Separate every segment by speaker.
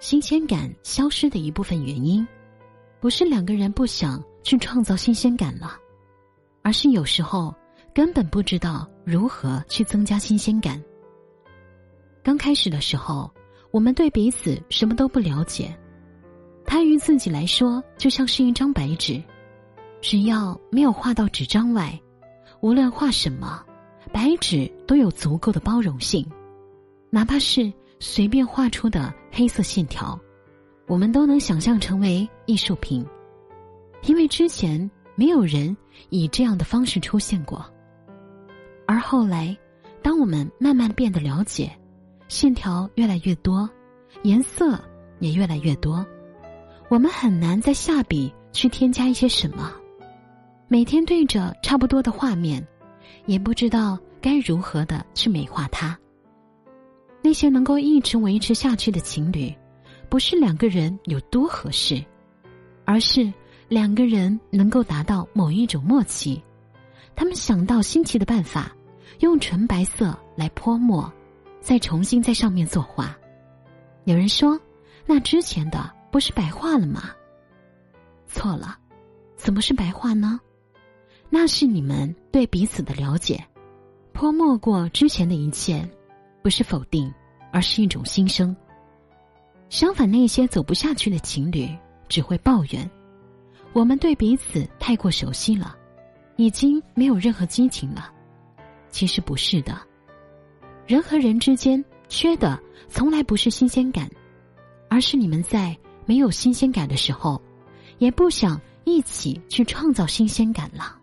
Speaker 1: 新鲜感消失的一部分原因，不是两个人不想去创造新鲜感了，而是有时候根本不知道如何去增加新鲜感。刚开始的时候，我们对彼此什么都不了解，他于自己来说就像是一张白纸，只要没有画到纸张外，无论画什么，白纸都有足够的包容性，哪怕是随便画出的黑色线条，我们都能想象成为艺术品，因为之前没有人以这样的方式出现过。而后来，当我们慢慢变得了解。线条越来越多，颜色也越来越多，我们很难再下笔去添加一些什么。每天对着差不多的画面，也不知道该如何的去美化它。那些能够一直维持下去的情侣，不是两个人有多合适，而是两个人能够达到某一种默契。他们想到新奇的办法，用纯白色来泼墨。再重新在上面作画，有人说，那之前的不是白画了吗？错了，怎么是白画呢？那是你们对彼此的了解，泼墨过之前的一切，不是否定，而是一种新生。相反，那些走不下去的情侣只会抱怨，我们对彼此太过熟悉了，已经没有任何激情了。其实不是的。人和人之间缺的从来不是新鲜感，而是你们在没有新鲜感的时候，也不想一起去创造新鲜感了。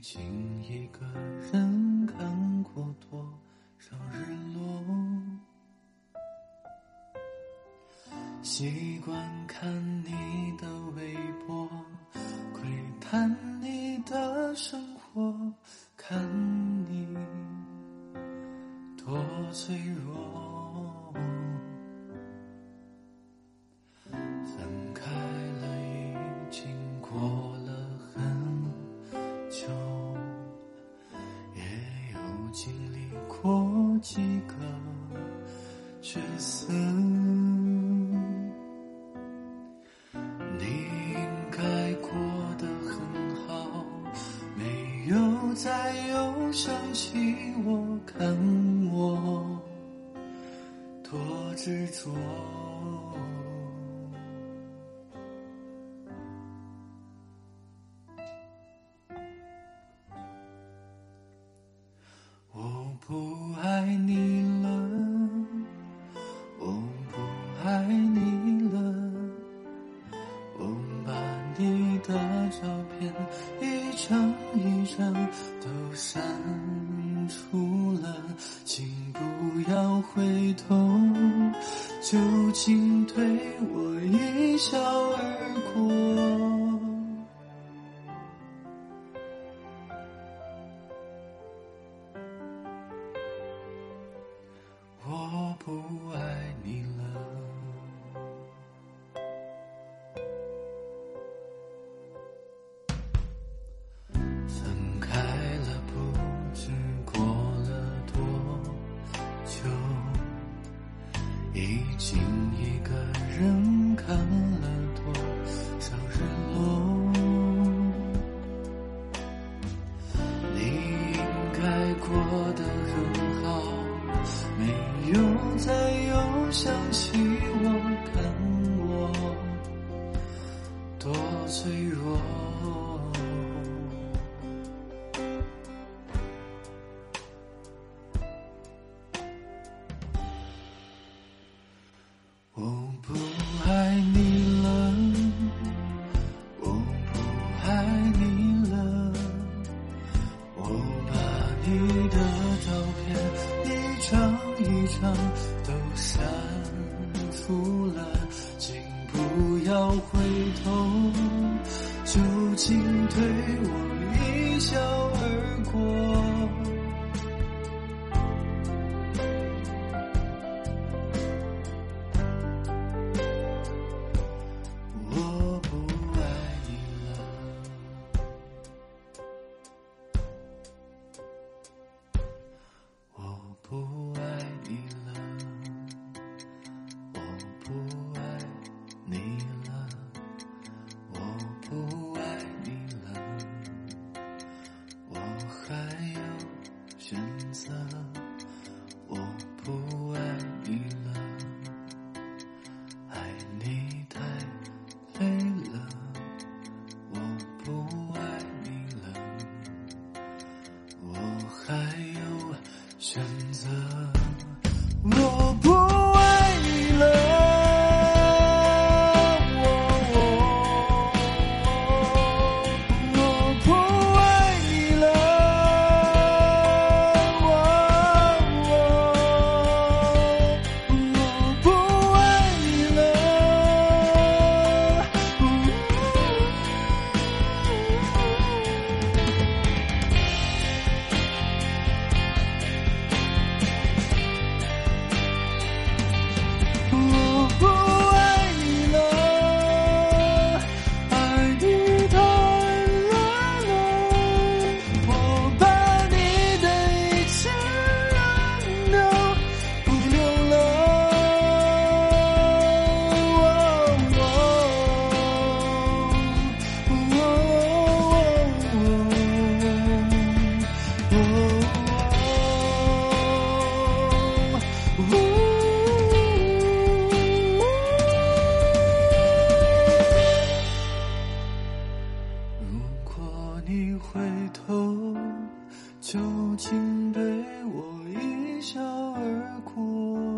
Speaker 2: 已经一个人看过多少日落，习惯看你的微博。窥探你的生活，看你多脆弱。几个角色。你应该过得很好，没有再有想起我，看我多执着。你的照片一张一张。都删除了，请不要回头，就请对我一笑而过。脆弱。我不爱你了，我不爱你了，我把你的照片一张一张都删。除了，请不要回头，请对我一笑。母亲对我一笑而过。